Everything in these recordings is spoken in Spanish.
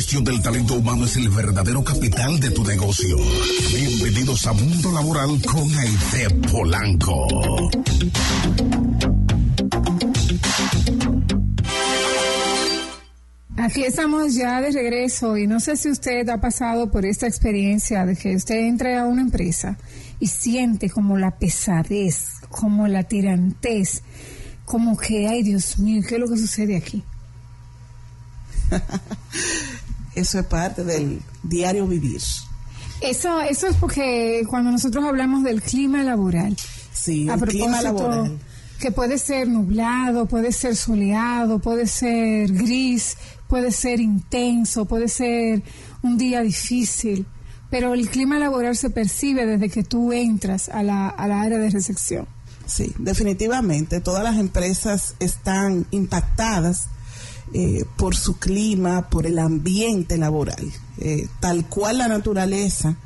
gestión del talento humano es el verdadero capital de tu negocio. Bienvenidos a Mundo Laboral con Aide Polanco. Aquí estamos ya de regreso y no sé si usted ha pasado por esta experiencia de que usted entre a una empresa y siente como la pesadez, como la tirantez, como que, ay Dios mío, ¿qué es lo que sucede aquí? eso es parte del diario vivir. Eso, eso es porque cuando nosotros hablamos del clima laboral, sí, el clima laboral. que puede ser nublado, puede ser soleado, puede ser gris, puede ser intenso, puede ser un día difícil, pero el clima laboral se percibe desde que tú entras a la, a la área de recepción. Sí, definitivamente. Todas las empresas están impactadas eh, por su clima, por el ambiente laboral. Eh, tal cual la naturaleza,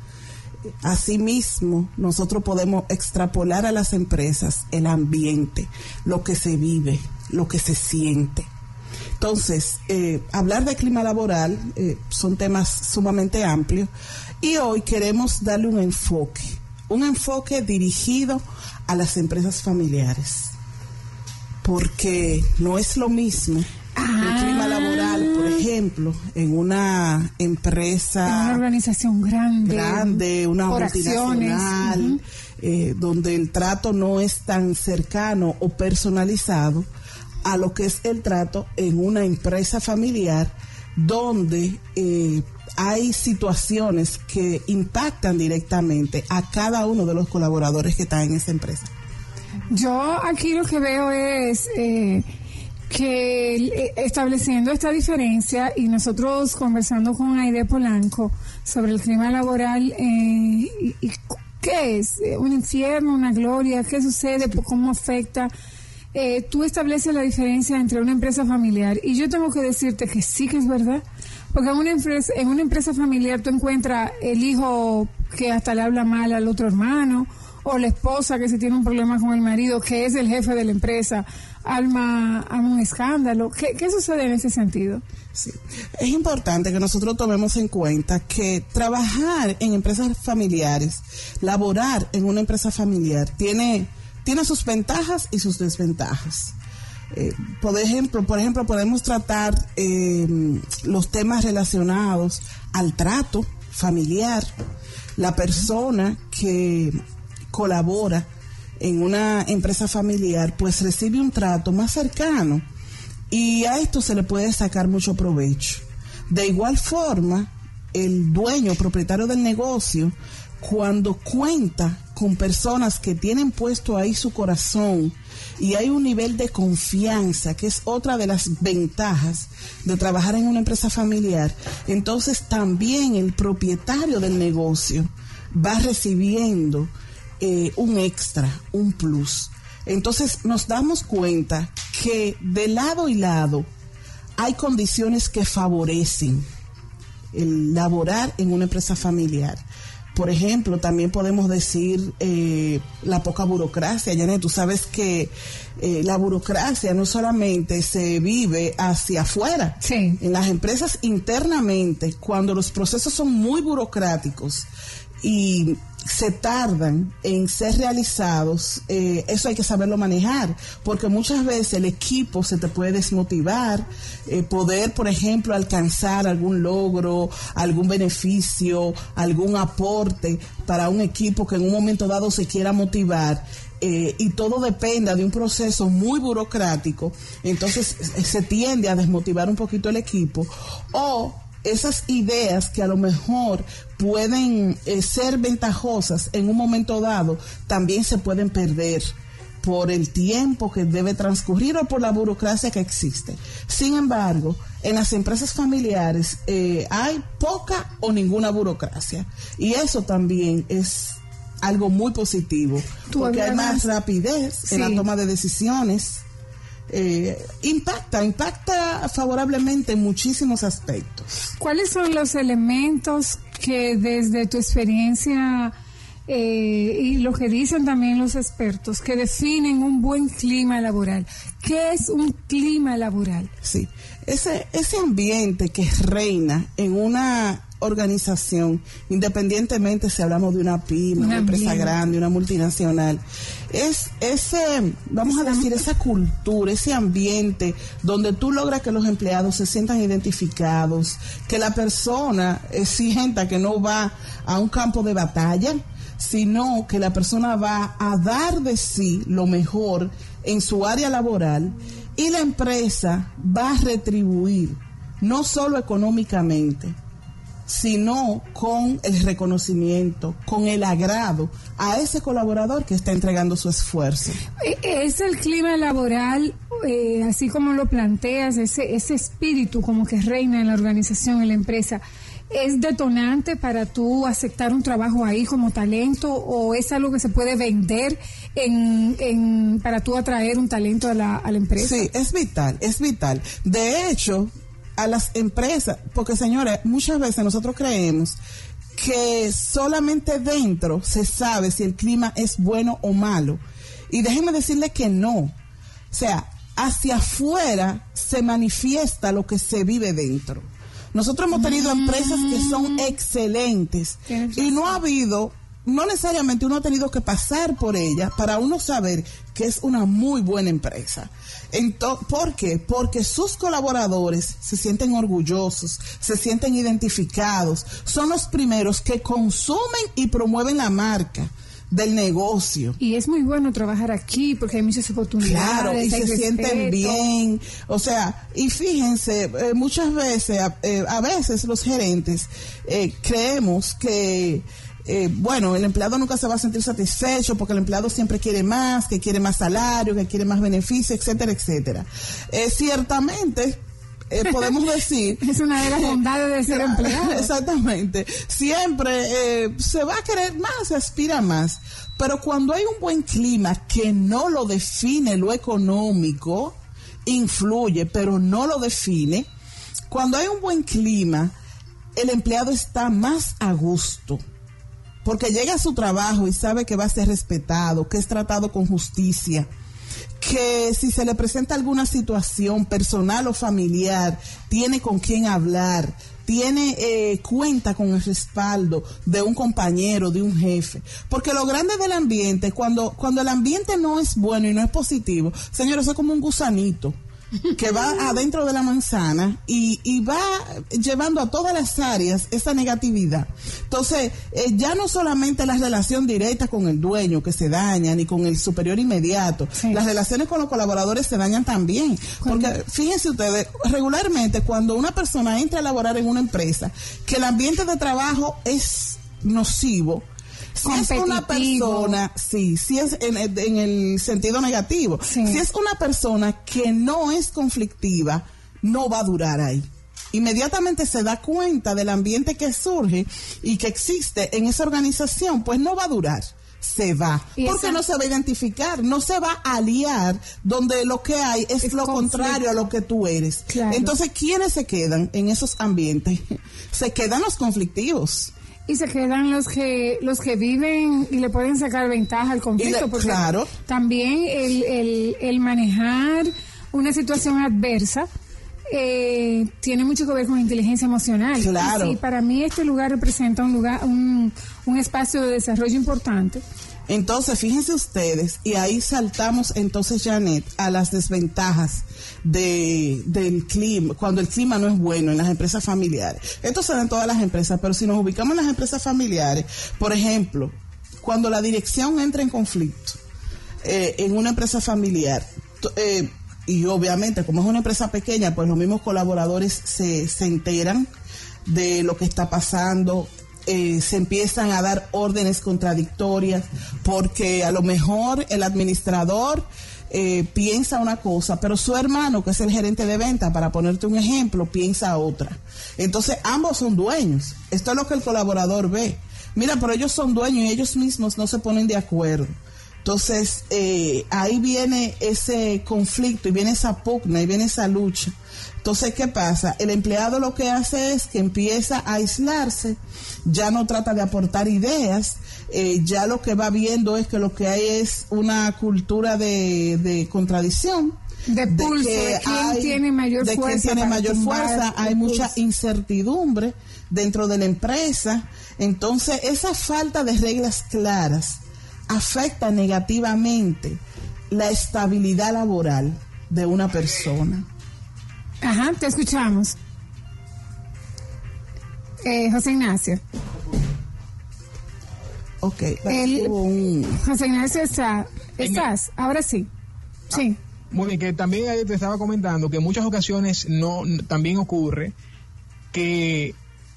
asimismo nosotros podemos extrapolar a las empresas el ambiente, lo que se vive, lo que se siente. Entonces, eh, hablar de clima laboral son temas sumamente amplios y hoy queremos darle un enfoque, un enfoque dirigido a las empresas familiares, porque no es lo mismo el clima laboral, por ah. ejemplo, en una empresa... En una organización grande. Grande, una multinacional, eh, donde el trato no es tan cercano o personalizado a lo que es el trato en una empresa familiar donde eh, hay situaciones que impactan directamente a cada uno de los colaboradores que están en esa empresa. Yo aquí lo que veo es eh, que eh, estableciendo esta diferencia y nosotros conversando con Aide Polanco sobre el clima laboral, eh, y, ¿qué es? Eh, ¿Un infierno, una gloria? ¿Qué sucede? ¿Cómo afecta? Eh, tú estableces la diferencia entre una empresa familiar y yo tengo que decirte que sí que es verdad. Porque en una empresa, en una empresa familiar tú encuentras el hijo que hasta le habla mal al otro hermano, o la esposa que se tiene un problema con el marido, que es el jefe de la empresa, alma a un escándalo. ¿Qué, sucede en ese sentido? Sí. Es importante que nosotros tomemos en cuenta que trabajar en empresas familiares, laborar en una empresa familiar, tiene, tiene sus ventajas y sus desventajas. Eh, por ejemplo, por ejemplo, podemos tratar eh, los temas relacionados al trato familiar, la persona que colabora en una empresa familiar, pues recibe un trato más cercano y a esto se le puede sacar mucho provecho. De igual forma, el dueño, propietario del negocio, cuando cuenta con personas que tienen puesto ahí su corazón y hay un nivel de confianza, que es otra de las ventajas de trabajar en una empresa familiar, entonces también el propietario del negocio va recibiendo eh, un extra, un plus. Entonces nos damos cuenta que de lado y lado hay condiciones que favorecen el laborar en una empresa familiar. Por ejemplo, también podemos decir eh, la poca burocracia. Janet, tú sabes que eh, la burocracia no solamente se vive hacia afuera. En las empresas internamente, cuando los procesos son muy burocráticos y se tardan en ser realizados, eh, eso hay que saberlo manejar, porque muchas veces el equipo se te puede desmotivar, eh, poder, por ejemplo, alcanzar algún logro, algún beneficio, algún aporte para un equipo que en un momento dado se quiera motivar. Eh, y todo dependa de un proceso muy burocrático, entonces se tiende a desmotivar un poquito el equipo o esas ideas que a lo mejor pueden eh, ser ventajosas en un momento dado, también se pueden perder por el tiempo que debe transcurrir o por la burocracia que existe. Sin embargo, en las empresas familiares eh, hay poca o ninguna burocracia y eso también es algo muy positivo porque hay más rapidez en la toma de decisiones eh, impacta, impacta favorablemente en muchísimos aspectos. ¿Cuáles son los elementos que desde tu experiencia eh, y lo que dicen también los expertos, que definen un buen clima laboral? ¿Qué es un clima laboral? Sí, ese, ese ambiente que reina en una organización, independientemente si hablamos de una pyme, una, empresa grande, una multinacional, es ese, vamos a decir, esa cultura, ese ambiente donde tú logras que los empleados se sientan identificados, que la persona sienta que no va a un campo de batalla, sino que la persona va a dar de sí lo mejor en su área laboral y la empresa va a retribuir, no solo económicamente, sino con el reconocimiento, con el agrado a ese colaborador que está entregando su esfuerzo. E, es el clima laboral, eh, así como lo planteas, ese, ese espíritu como que reina en la organización, en la empresa. ¿Es detonante para tú aceptar un trabajo ahí como talento o es algo que se puede vender en, en, para tú atraer un talento a la, a la empresa? Sí, es vital, es vital. De hecho, a las empresas, porque señores, muchas veces nosotros creemos que solamente dentro se sabe si el clima es bueno o malo. Y déjenme decirle que no. O sea, hacia afuera se manifiesta lo que se vive dentro. Nosotros hemos tenido empresas que son mm. excelentes y no ha habido no necesariamente uno ha tenido que pasar por ella para uno saber que es una muy buena empresa. ¿Por qué? Porque sus colaboradores se sienten orgullosos, se sienten identificados, son los primeros que consumen y promueven la marca del negocio. Y es muy bueno trabajar aquí porque hay muchas oportunidades. Claro, y se sienten bien. O sea, y fíjense, eh, muchas veces, eh, a veces los gerentes eh, creemos que eh, bueno, el empleado nunca se va a sentir satisfecho porque el empleado siempre quiere más, que quiere más salario, que quiere más beneficio, etcétera, etcétera. Eh, ciertamente, eh, podemos decir... es una de las bondades de ser empleado. Exactamente. Siempre se va a querer más, se aspira más. Pero cuando hay un buen clima que no lo define lo económico, influye, pero no lo define, cuando hay un buen clima, el empleado está más a gusto porque llega a su trabajo y sabe que va a ser respetado, que es tratado con justicia, que si se le presenta alguna situación personal o familiar, tiene con quién hablar, tiene eh, cuenta con el respaldo de un compañero, de un jefe. Porque lo grande del ambiente, cuando, cuando el ambiente no es bueno y no es positivo, señores, es como un gusanito que va adentro de la manzana y, y, va llevando a todas las áreas esa negatividad. Entonces, eh, ya no solamente la relación directa con el dueño que se daña, ni con el superior inmediato, las relaciones con los colaboradores se dañan también. Porque fíjense ustedes, regularmente cuando una persona entra a laborar en una empresa, que el ambiente de trabajo es nocivo, si es una persona, sí, si es en, el sentido negativo, si es una persona que no es conflictiva, no va a durar ahí. Inmediatamente se da cuenta del ambiente que surge y que existe en esa organización, pues no va a durar. Se va, porque no se va a identificar, no se va a aliar donde lo que hay es, lo contrario a lo que tú eres. Entonces, ¿quiénes se quedan en esos ambientes? Se quedan los conflictivos y se quedan los que los que viven y le pueden sacar ventaja al conflicto porque claro. también el, el, el, manejar una situación adversa eh, tiene mucho que ver con inteligencia emocional claro y para mí este lugar representa un lugar un, un espacio de desarrollo importante entonces, fíjense ustedes, y ahí saltamos entonces, Janet, a las desventajas de, del clima, cuando el clima no es bueno en las empresas familiares. Esto se da en todas las empresas, pero si nos ubicamos en las empresas familiares, por ejemplo, cuando la dirección entra en conflicto eh, en una empresa familiar, eh, y obviamente como es una empresa pequeña, pues los mismos colaboradores se, se enteran de lo que está pasando, eh, se empiezan a dar órdenes contradictorias porque a lo mejor el administrador eh, piensa una cosa, pero su hermano, que es el gerente de venta, para ponerte un ejemplo, piensa otra. Entonces ambos son dueños. Esto es lo que el colaborador ve. Mira, pero ellos son dueños y ellos mismos no se ponen de acuerdo. Entonces eh, ahí viene ese conflicto y viene esa pugna y viene esa lucha. Entonces, ¿qué pasa? El empleado lo que hace es que empieza a aislarse, ya no trata de aportar ideas, eh, ya lo que va viendo es que lo que hay es una cultura de, contradicción de, pulso, de, quién tiene mayor de fuerza. Quién tiene mayor fuerza, hay mucha incertidumbre dentro de la empresa. Entonces, esa falta de reglas claras afecta negativamente la estabilidad laboral de una persona. Ajá, te escuchamos. Eh, José Ignacio. Ok, el, José Ignacio está, estás, ahora sí. Sí. Muy bien, que también te estaba comentando que en muchas ocasiones no también ocurre que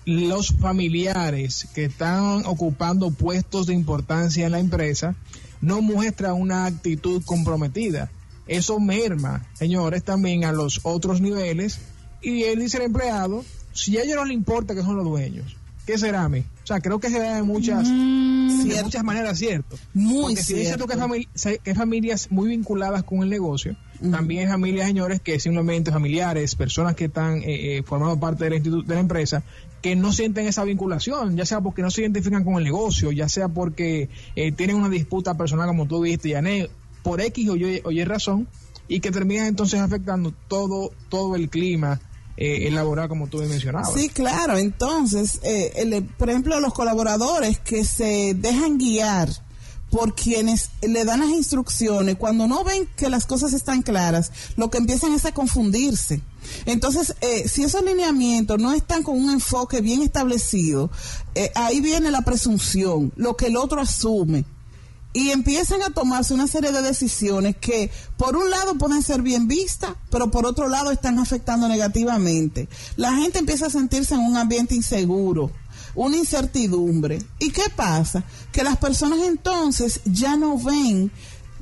los familiares que están ocupando puestos de importancia en la empresa no muestran una actitud comprometida. Eso merma, señores, también a los otros niveles. Y él dice el empleado, si a ellos no le importa que son los dueños, ¿qué será a mí? O sea, creo que se da de muchas, mm, de muchas maneras, ¿cierto? Muy Porque si dice tú que, hay familias muy vinculadas con el negocio, también hay familias, señores, que simplemente familiares, personas que están eh, eh, formando parte del instituto de la empresa, que no sienten esa vinculación, ya sea porque no se identifican con el negocio, ya sea porque eh, tienen una disputa personal, como tú viste, Yané, por X o Y, o razón, y que terminan entonces afectando todo, todo el clima eh, laboral, como tú mencionabas. Sí, claro. Entonces, eh, por ejemplo, los colaboradores que se dejan guiar por quienes le dan las instrucciones, cuando no ven que las cosas están claras, lo que empiezan es a confundirse. Entonces, eh, si esos lineamientos no están con un enfoque bien establecido, eh, ahí viene la presunción, lo que el otro asume. Y empiezan a tomarse una serie de decisiones que, por un lado, pueden ser bien vistas, pero por otro lado, están afectando negativamente. La gente empieza a sentirse en un ambiente inseguro una incertidumbre. ¿Y qué pasa? Que las personas entonces ya no ven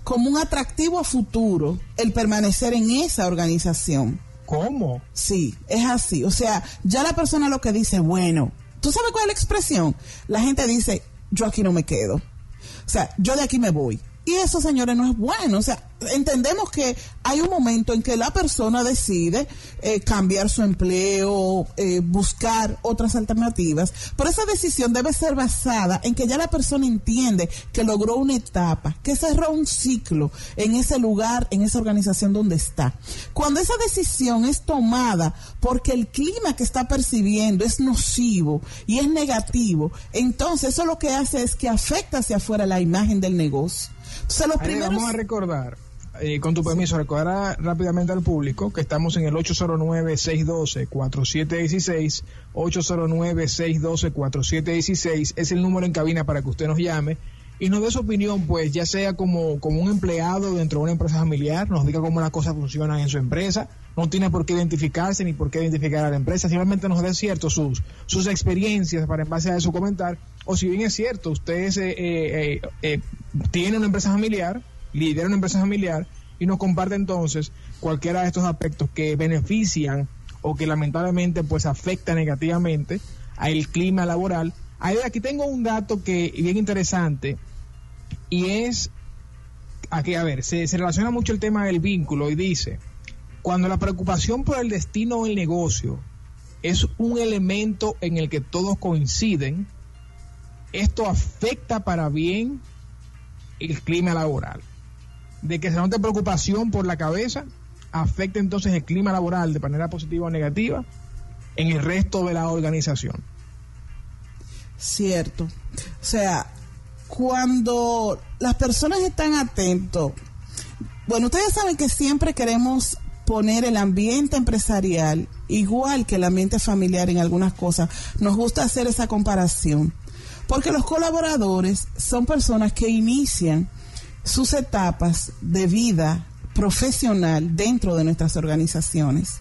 como un atractivo a futuro el permanecer en esa organización. ¿Cómo? Sí, es así. O sea, ya la persona lo que dice, bueno, ¿tú sabes cuál es la expresión? La gente dice, yo aquí no me quedo. O sea, yo de aquí me voy. Y eso, señores, no es bueno. O sea, entendemos que hay un momento en que la persona decide eh, cambiar su empleo, eh, buscar otras alternativas, pero esa decisión debe ser basada en que ya la persona entiende que logró una etapa, que cerró un ciclo en ese lugar, en esa organización donde está. Cuando esa decisión es tomada porque el clima que está percibiendo es nocivo y es negativo, entonces eso lo que hace es que afecta hacia afuera la imagen del negocio. Vamos a recordar, eh, con tu permiso, recordar rápidamente al público que estamos en el 809-612-4716, 809-612-4716, es el número en cabina para que usted nos llame y nos dé su opinión, pues ya sea como, como un empleado dentro de una empresa familiar, nos diga cómo las cosas funcionan en su empresa, no tiene por qué identificarse ni por qué identificar a la empresa, simplemente nos dé cierto sus, sus experiencias para en base a eso comentar, o si bien es cierto, usted eh, eh, eh, tiene una empresa familiar, lidera una empresa familiar y nos comparte entonces cualquiera de estos aspectos que benefician o que lamentablemente pues afecta negativamente al clima laboral aquí tengo un dato que bien interesante y es, aquí a ver, se, relaciona mucho el tema del vínculo y dice, cuando la preocupación por el destino del negocio es un elemento en el que todos coinciden, esto afecta para bien el clima laboral. De que se note preocupación por la cabeza, afecta entonces el clima laboral de manera positiva o negativa en el resto de la organización. Cierto. O sea, cuando las personas están atentos, bueno, ustedes saben que siempre queremos poner el ambiente empresarial igual que el ambiente familiar en algunas cosas. Nos gusta hacer esa comparación. Porque los colaboradores son personas que inician sus etapas de vida profesional dentro de nuestras organizaciones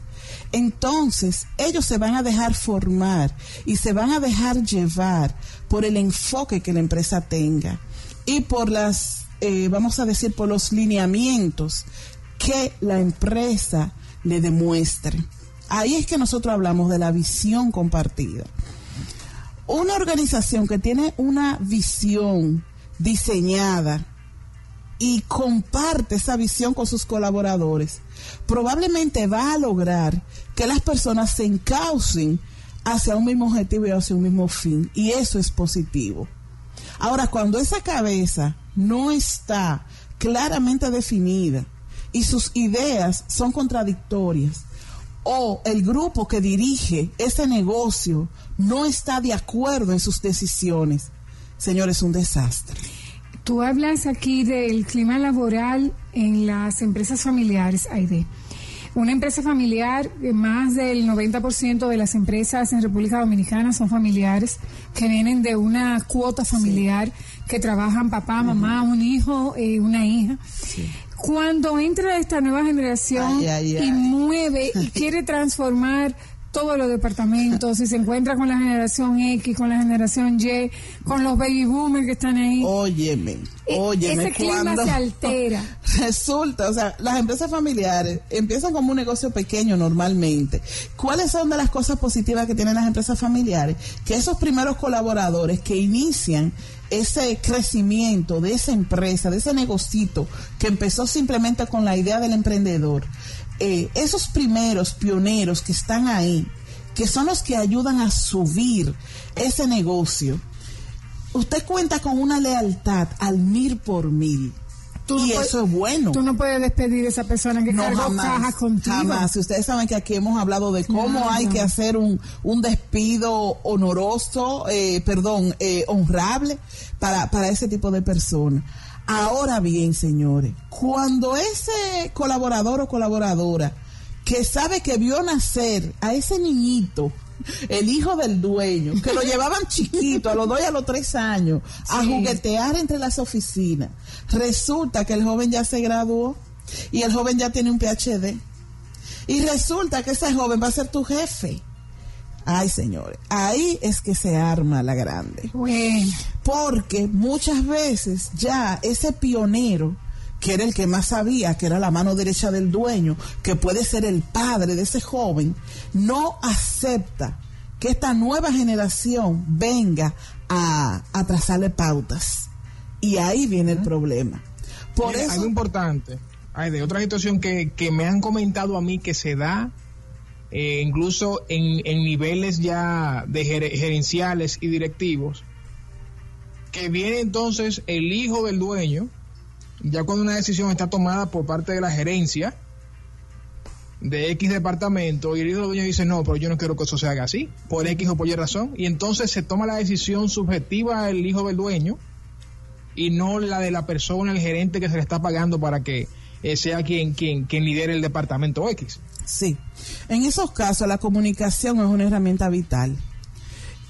entonces ellos se van a dejar formar y se van a dejar llevar por el enfoque que la empresa tenga y por las, eh, vamos a decir, por los lineamientos que la empresa le demuestre. Ahí es que nosotros hablamos de la visión compartida. Una organización que tiene una visión diseñada y comparte esa visión con sus colaboradores, probablemente va a lograr que las personas se encaucen hacia un mismo objetivo y hacia un mismo fin. Y eso es positivo. Ahora, cuando esa cabeza no está claramente definida y sus ideas son contradictorias o el grupo que dirige ese negocio no está de acuerdo en sus decisiones, señores, es un desastre. Tú hablas aquí del clima laboral en las empresas familiares, Aide. Una empresa familiar, eh, más del 90% de las empresas en República Dominicana son familiares que vienen de una cuota familiar que trabajan papá, mamá, un hijo, eh, una hija. Cuando entra esta nueva generación y mueve y quiere transformar todos los departamentos, y se encuentra con la generación X, con la generación Y, con los baby boomers que están ahí. Óyeme, e-, óyeme. Ese clima se altera. Resulta, o sea, las empresas familiares empiezan como un negocio pequeño normalmente. ¿Cuáles son de las cosas positivas que tienen las empresas familiares? Que esos primeros colaboradores que inician ese crecimiento de esa empresa, de ese negocito que empezó simplemente con la idea del emprendedor, eh, esos primeros pioneros que están ahí, que son los que ayudan a subir ese negocio, usted cuenta con una lealtad al mil por mil. Y eso es bueno. Tú no puedes despedir a esa persona que no, cargó cajas contigo. Jamás. Ustedes saben que aquí hemos hablado de cómo hay que hacer un, un despido honoroso, eh, perdón, eh, honrable para, para ese tipo de personas. Ahora bien, señores, cuando ese colaborador o colaboradora que sabe que vio nacer a ese niñito, el hijo del dueño, que lo llevaban chiquito a los dos y a los tres años a juguetear entre las oficinas, resulta que el joven ya se graduó y el joven ya tiene un PhD. Y resulta que ese joven va a ser tu jefe. Ay, señores, ahí es que se arma la grande. Porque muchas veces ya ese pionero, que era el que más sabía, que era la mano derecha del dueño, que puede ser el padre de ese joven, no acepta que esta nueva generación venga a, trazarle pautas. Y ahí viene el problema. Por eso, algo importante, hay de otra situación que, que me han comentado a mí que se da eh, incluso en, niveles ya de gerenciales y directivos, que viene entonces el hijo del dueño, ya cuando una decisión está tomada por parte de la gerencia de X departamento y el dueño dice, no, pero yo no quiero que eso se haga así, por X o por Y razón, y entonces se toma la decisión subjetiva del hijo del dueño y no la de la persona, el gerente que se le está pagando para que eh, sea quien, quien, quien lidere el departamento X. Sí, en esos casos la comunicación es una herramienta vital.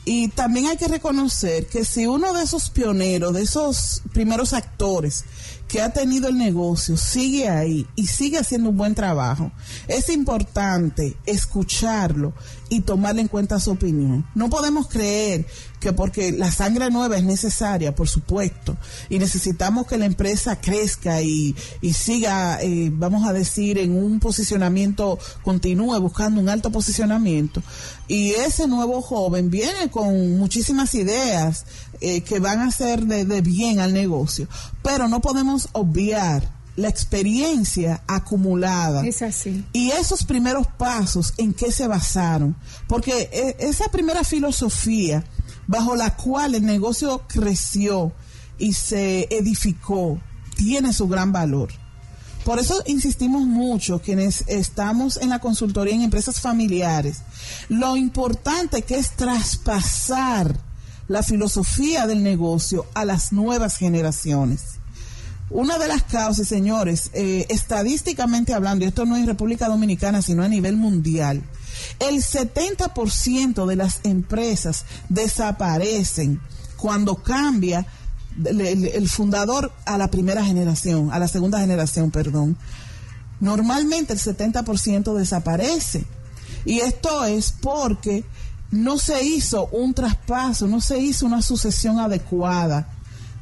Y también hay que reconocer que si uno de esos pioneros, de esos primeros actores que ha tenido el negocio sigue ahí y sigue haciendo un buen trabajo, es importante escucharlo y tomarle en cuenta su opinión. No podemos creer que porque la sangre nueva es necesaria, por supuesto, y necesitamos que la empresa crezca y, siga, eh, vamos a decir, en un posicionamiento, continúe buscando un alto posicionamiento. Y ese nuevo joven viene con muchísimas ideas eh, que van a ser de, de bien al negocio, pero no podemos obviar la experiencia acumulada. Es así. Y esos primeros pasos, ¿en qué se basaron? Porque eh, esa primera filosofía bajo la cual el negocio creció y se edificó, tiene su gran valor. Por eso insistimos mucho quienes estamos en la consultoría en empresas familiares, lo importante que es traspasar la filosofía del negocio a las nuevas generaciones. Una de las causas, señores, eh, estadísticamente hablando, y esto no es República Dominicana, sino a nivel mundial, el 70% de las empresas desaparecen cuando cambia el, fundador a la primera generación, a la segunda generación, perdón. Normalmente el 70% desaparece. Y esto es porque no se hizo un traspaso, no se hizo una sucesión adecuada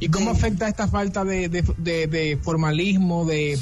¿Y cómo afecta esta falta de, formalismo, de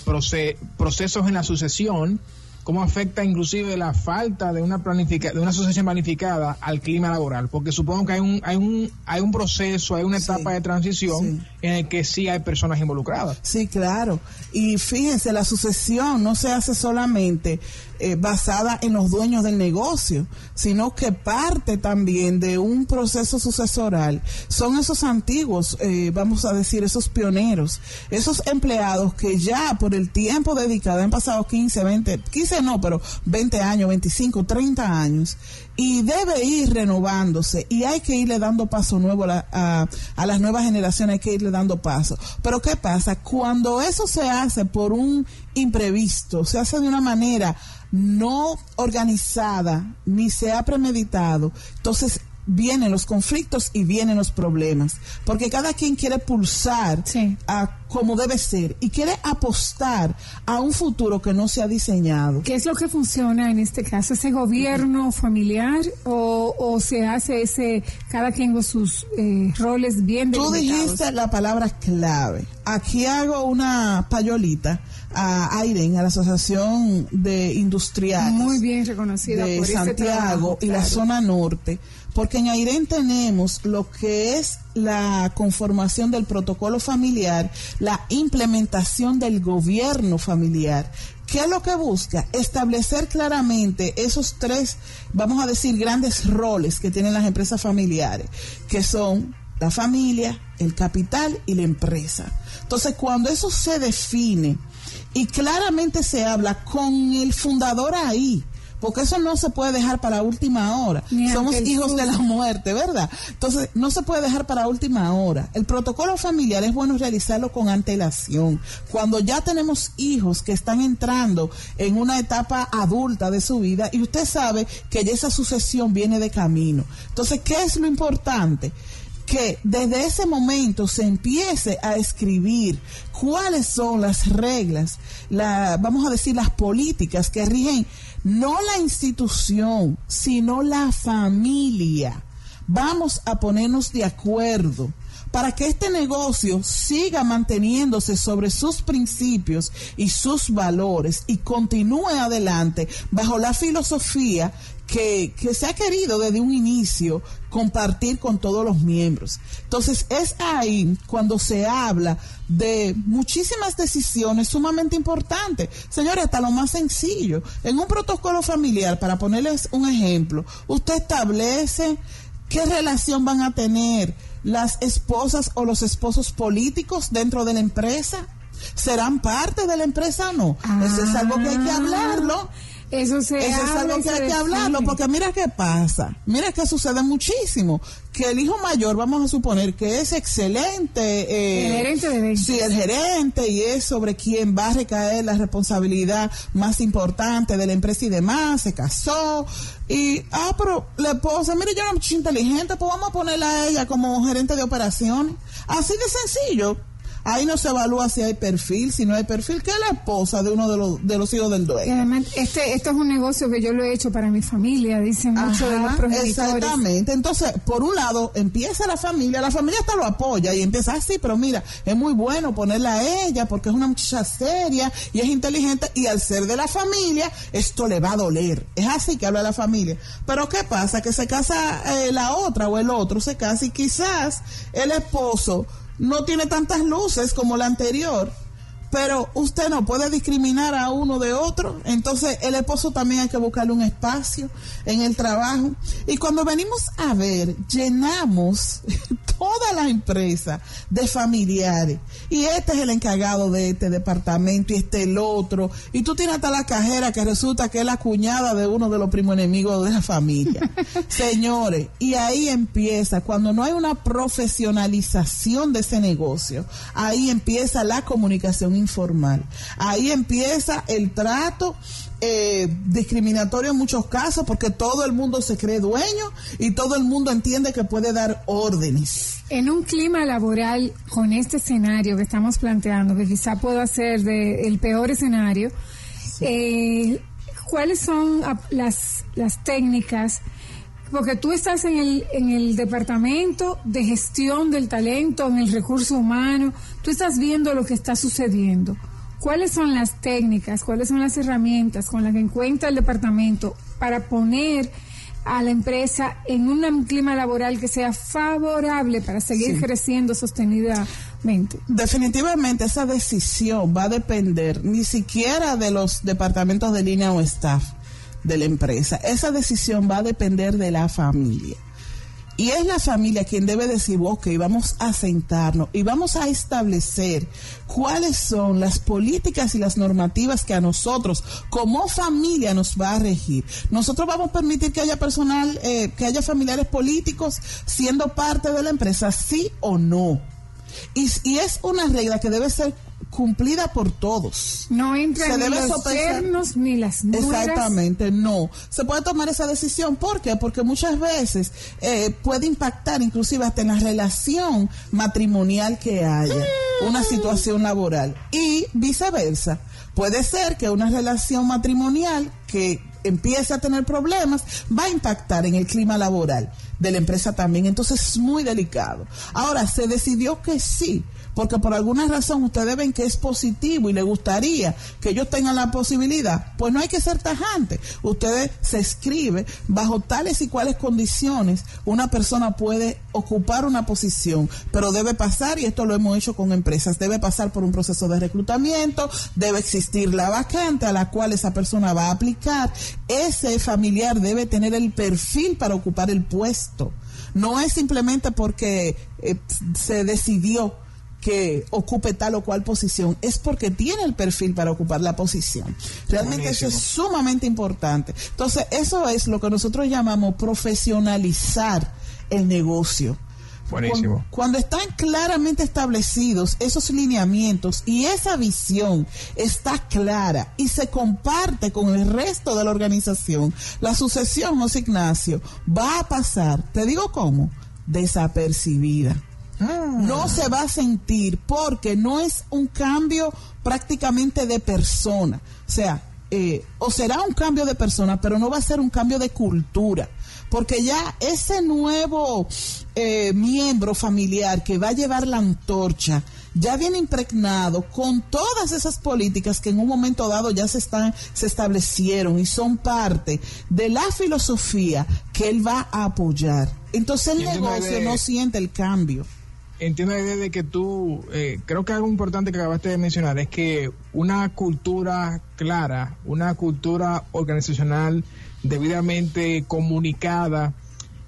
procesos en la sucesión cómo afecta inclusive la falta de una planifica, de una asociación planificada al clima laboral, porque supongo que hay un hay un hay un proceso, hay una etapa de transición en el que sí hay personas involucradas. Sí, claro. Y fíjense, la sucesión no se hace solamente eh, basada en los dueños del negocio, sino que parte también de un proceso sucesoral. Son esos antiguos, eh, vamos a decir, esos pioneros, esos empleados que ya por el tiempo dedicado han pasado 15, 20, 15 no, pero 20 años, 25, 30 años, y debe ir renovándose y hay que irle dando paso nuevo a, a, las nuevas generaciones, hay que irle dando paso. Pero ¿qué pasa? Cuando eso se hace por un imprevisto, se hace de una manera no organizada ni se ha premeditado, entonces vienen los conflictos y vienen los problemas, porque cada quien quiere pulsar a como debe ser y quiere apostar a un futuro que no se ha diseñado. ¿Qué es lo que funciona en este caso? ¿Ese gobierno familiar o, se hace ese, cada quien con sus eh, roles bien Tú dijiste la palabra clave. Aquí hago una payolita a AIREN, a la Asociación de Industriales. Muy bien reconocida de Santiago y la zona norte porque en AIREN tenemos lo que es la conformación del protocolo familiar, la implementación del gobierno familiar. ¿Qué es lo que busca? Establecer claramente esos tres, vamos a decir, grandes roles que tienen las empresas familiares, que son la familia, el capital y la empresa. Entonces, cuando eso se define y claramente se habla con el fundador ahí, porque eso no se puede dejar para última hora. Somos hijos de la muerte, ¿verdad? Entonces, no se puede dejar para última hora. El protocolo familiar es bueno realizarlo con antelación. Cuando ya tenemos hijos que están entrando en una etapa adulta de su vida y usted sabe que ya esa sucesión viene de camino. Entonces, ¿qué es lo importante? que desde ese momento se empiece a escribir cuáles son las reglas, la, vamos a decir las políticas que rigen no la institución, sino la familia. Vamos a ponernos de acuerdo para que este negocio siga manteniéndose sobre sus principios y sus valores y continúe adelante bajo la filosofía que, se ha querido desde un inicio compartir con todos los miembros. Entonces es ahí cuando se habla de muchísimas decisiones sumamente importantes. Señores, hasta lo más sencillo. En un protocolo familiar, para ponerles un ejemplo, usted establece qué relación van a tener las esposas o los esposos políticos dentro de la empresa. ¿Serán parte de la empresa o no? Eso es algo que hay que hablarlo. Eso, se es algo que hay que hablarlo, porque mira qué pasa, mira que sucede muchísimo, que el hijo mayor, vamos a suponer que es excelente, eh, el gerente de Sí, el gerente, y es sobre quien va a recaer la responsabilidad más importante de la empresa y demás, se casó, y, ah, pero la esposa, mire, yo no soy inteligente, pues vamos a ponerla a ella como gerente de operaciones, así de sencillo, Ahí no se evalúa si hay perfil, si no hay perfil, que es la esposa de uno de los, de los hijos del dueño. además, este, esto es un negocio que yo lo he hecho para mi familia, dicen muchos de los progenitores. Exactamente. Entonces, por un lado, empieza la familia, la familia hasta lo apoya y empieza así, pero mira, es muy bueno ponerla a ella porque es una muchacha seria y es inteligente y al ser de la familia, esto le va a doler. Es así que habla la familia. Pero ¿qué pasa? Que se casa eh, la otra o el otro, se casa y quizás el esposo no tiene tantas luces como la anterior, pero usted no puede discriminar a uno de otro, entonces el esposo también hay que buscarle un espacio en el trabajo. Y cuando venimos a ver, llenamos toda la empresa de familiares. Y este es el encargado de este departamento y este el otro. Y tú tienes hasta la cajera que resulta que es la cuñada de uno de los primos enemigos de la familia. Señores, y ahí empieza, cuando no hay una profesionalización de ese negocio, ahí empieza la comunicación informal. Ahí empieza el trato eh, discriminatorio en muchos casos porque todo el mundo se cree dueño y todo el mundo entiende que puede dar órdenes. En un clima laboral con este escenario que estamos planteando, que quizá pueda ser de, el peor escenario, eh, ¿cuáles son las, las técnicas? Porque tú estás en el, en el departamento de gestión del talento, en el recurso humano, tú estás viendo lo que está sucediendo. ¿Cuáles son las técnicas, cuáles son las herramientas con las que encuentra el departamento para poner a la empresa en un clima laboral que sea favorable para seguir creciendo sostenidamente. Definitivamente esa decisión va a depender ni siquiera de los departamentos de línea o staff de la empresa. Esa decisión va a depender de la familia. Y es la familia quien debe decir, ok, vamos a sentarnos y vamos a establecer cuáles son las políticas y las normativas que a nosotros como familia nos va a regir. Nosotros vamos a permitir que haya personal, eh, que haya familiares políticos siendo parte de la empresa, sí o no. Y, y es una regla que debe ser cumplida por todos. No entra ni los ni las nueras. Exactamente, no. Se puede tomar esa decisión. ¿Por qué? Porque muchas veces eh, puede impactar inclusive hasta en la relación matrimonial que haya, mm. una situación laboral. Y viceversa. Puede ser que una relación matrimonial que empiece a tener problemas va a impactar en el clima laboral de la empresa también. Entonces es muy delicado. Ahora, se decidió que sí porque por alguna razón ustedes ven que es positivo y le gustaría que ellos tengan la posibilidad, pues no hay que ser tajante. Ustedes se escribe bajo tales y cuales condiciones una persona puede ocupar una posición, pero debe pasar, y esto lo hemos hecho con empresas, debe pasar por un proceso de reclutamiento, debe existir la vacante a la cual esa persona va a aplicar, ese familiar debe tener el perfil para ocupar el puesto. No es simplemente porque eh, se decidió que ocupe tal o cual posición es porque tiene el perfil para ocupar la posición. Realmente eso es sumamente importante. Entonces, eso es lo que nosotros llamamos profesionalizar el negocio. Buenísimo. Cuando, están claramente establecidos esos lineamientos y esa visión está clara y se comparte con el resto de la organización, la sucesión, José Ignacio, va a pasar, te digo cómo, desapercibida no se va a sentir porque no es un cambio prácticamente de persona. O sea, eh, o será un cambio de persona, pero no va a ser un cambio de cultura. Porque ya ese nuevo eh, miembro familiar que va a llevar la antorcha, ya viene impregnado con todas esas políticas que en un momento dado ya se están se establecieron y son parte de la filosofía que él va a apoyar. Entonces el negocio no siente el cambio entiendo la idea de que tú, eh, creo que algo importante que acabaste de mencionar es que una cultura clara, una cultura organizacional debidamente comunicada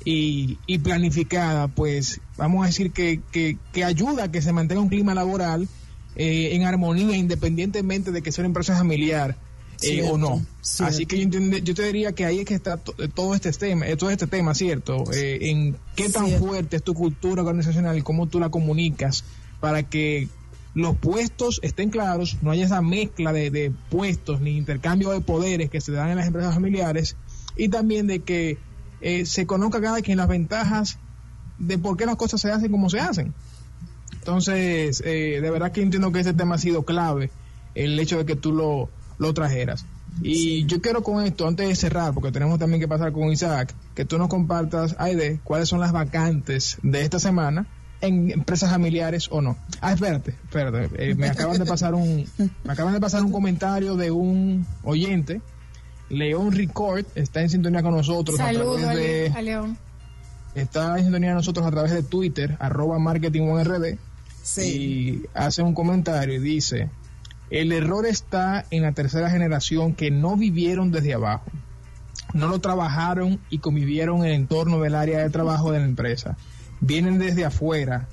y, planificada, pues vamos a decir que, que, ayuda a que se mantenga un clima laboral eh, en armonía independientemente de que sea una empresa familiar eh, o no. Así que yo, yo te diría que ahí es que está eh, todo este tema, eh, todo este tema, ¿cierto? en qué tan fuerte es tu cultura organizacional y cómo tú la comunicas para que los puestos estén claros, no haya esa mezcla de, puestos ni intercambio de poderes que se dan en las empresas familiares y también de que se conozca cada quien las ventajas de por qué las cosas se hacen como se hacen. Entonces, de verdad que entiendo que ese tema ha sido clave, el hecho de que tú lo, lo trajeras. Y yo quiero con esto, antes de cerrar, porque tenemos también que pasar con Isaac, que tú nos compartas, Aide, cuáles son las vacantes de esta semana en empresas familiares o no. Ah, espérate, espérate, eh, me acaban de pasar un, me acaban de pasar un comentario de un oyente, León Record, está en sintonía con nosotros a de, a León. Está en sintonía con nosotros a través de Twitter, arroba marketing sí. y hace un comentario y dice, el error está en la tercera generación que no vivieron desde abajo, no lo trabajaron y convivieron en el entorno del área de trabajo de la empresa. Vienen desde afuera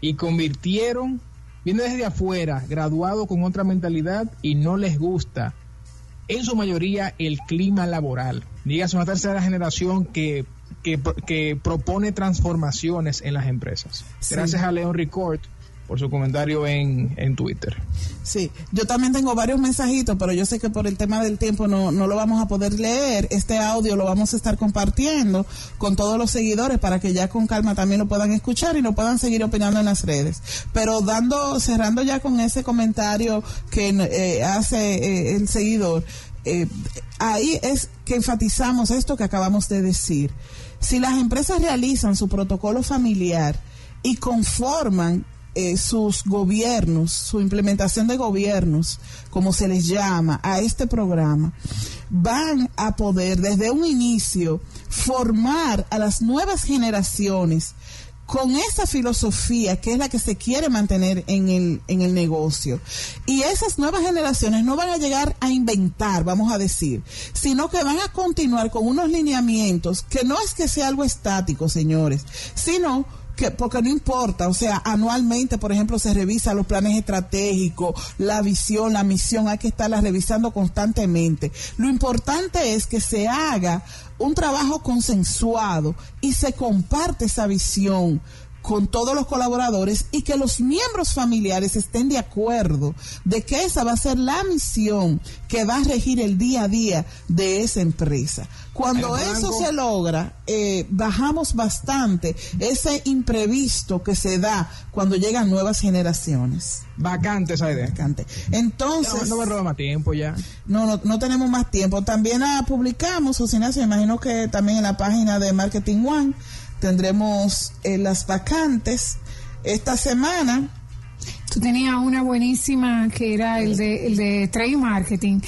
y convirtieron, vienen desde afuera, graduados con otra mentalidad y no les gusta en su mayoría el clima laboral. Dígase una tercera generación que, que, propone transformaciones en las empresas. Gracias a Leon Record por su comentario en, en Twitter. Sí, yo también tengo varios mensajitos, pero yo sé que por el tema del tiempo no, no lo vamos a poder leer. Este audio lo vamos a estar compartiendo con todos los seguidores para que ya con calma también lo puedan escuchar y lo puedan seguir opinando en las redes. Pero dando, cerrando ya con ese comentario que eh, hace eh, el seguidor, eh, ahí es que enfatizamos esto que acabamos de decir. Si las empresas realizan su protocolo familiar y conforman eh, sus gobiernos, su implementación de gobiernos, como se les llama a este programa, van a poder desde un inicio formar a las nuevas generaciones con esa filosofía que es la que se quiere mantener en el, en el negocio. Y esas nuevas generaciones no van a llegar a inventar, vamos a decir, sino que van a continuar con unos lineamientos que no es que sea algo estático, señores, sino que, porque no importa, o sea, anualmente, por ejemplo, se revisa los planes estratégicos, la visión, la misión, hay que estarla revisando constantemente. Lo importante es que se haga un trabajo consensuado y se comparte esa visión con todos los colaboradores y que los miembros familiares estén de acuerdo de que esa va a ser la misión que va a regir el día a día de esa empresa. Cuando eso se logra, eh, bajamos bastante ese imprevisto que se da cuando llegan nuevas generaciones. Vacante esa idea. Vacante. Entonces... No, me roba más tiempo ya. No, no, no tenemos más tiempo. También la publicamos, José me imagino que también en la página de Marketing One tendremos eh, las vacantes. Esta semana Tú tenías una buenísima que era el de, el de trade marketing.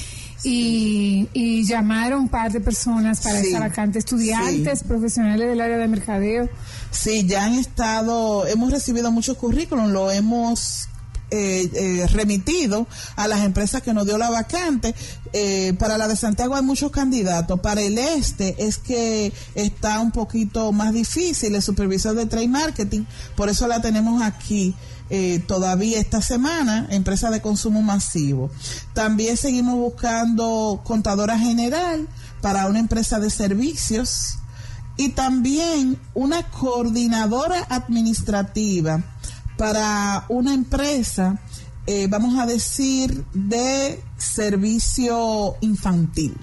Y, y llamaron un par de personas para Sí, esa vacante, estudiantes, profesionales del área de mercadeo. Sí, ya han estado, hemos recibido muchos currículums, lo hemos eh, eh, remitido a las empresas que nos dio la vacante. Eh, para la de Santiago hay muchos candidatos. Para el este es que está un poquito más difícil el supervisor de trade marketing, por eso la tenemos aquí. eh, todavía esta semana, empresa de consumo masivo. También seguimos buscando contadora general para una empresa de servicios y también una coordinadora administrativa para una empresa, eh, vamos a decir, de servicio infantil.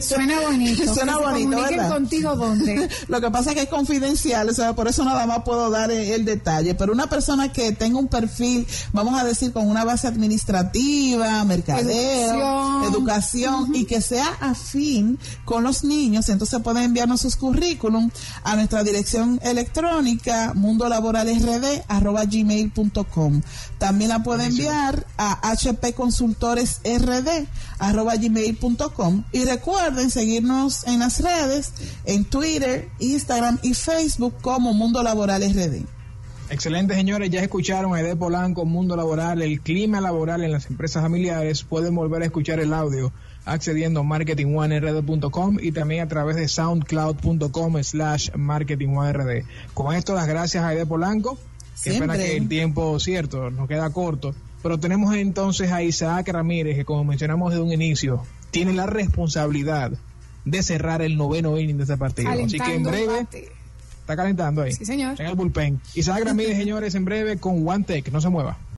Suena bonito. Suena Que bonito, ¿verdad? contigo dónde. Lo que pasa es que es confidencial, o sea, por eso nada más puedo dar el, el detalle. Pero una persona que tenga un perfil, vamos a decir, con una base administrativa, mercadeo, Educación. educación, y que sea afín con los niños, entonces pueden enviarnos sus currículum a nuestra dirección electrónica mundolaboralesrd@gmail.com. También la puede enviar a hpconsultoresrd@gmail.com y recuerden seguirnos en las redes, en Twitter, Instagram y Facebook como Mundo Laboral RD. Excelente, señores. Ya escucharon a Ede Polanco, Mundo Laboral, el clima laboral en las empresas familiares. Pueden volver a escuchar el audio accediendo a marketingonerd.com y también a través de soundcloud.com slash marketingonerd. Con esto, las gracias a Ede Polanco. Pena Siempre. que el tiempo, cierto, nos queda corto. Pero tenemos entonces a Isaac Ramírez, que como mencionamos desde un inicio, tiene la responsabilidad de cerrar el noveno inning de este partido. Así que en breve está calentando ahí. Sí, señor. En el bullpen. Isaac Ramírez, señores, en breve con One Tech. No se mueva.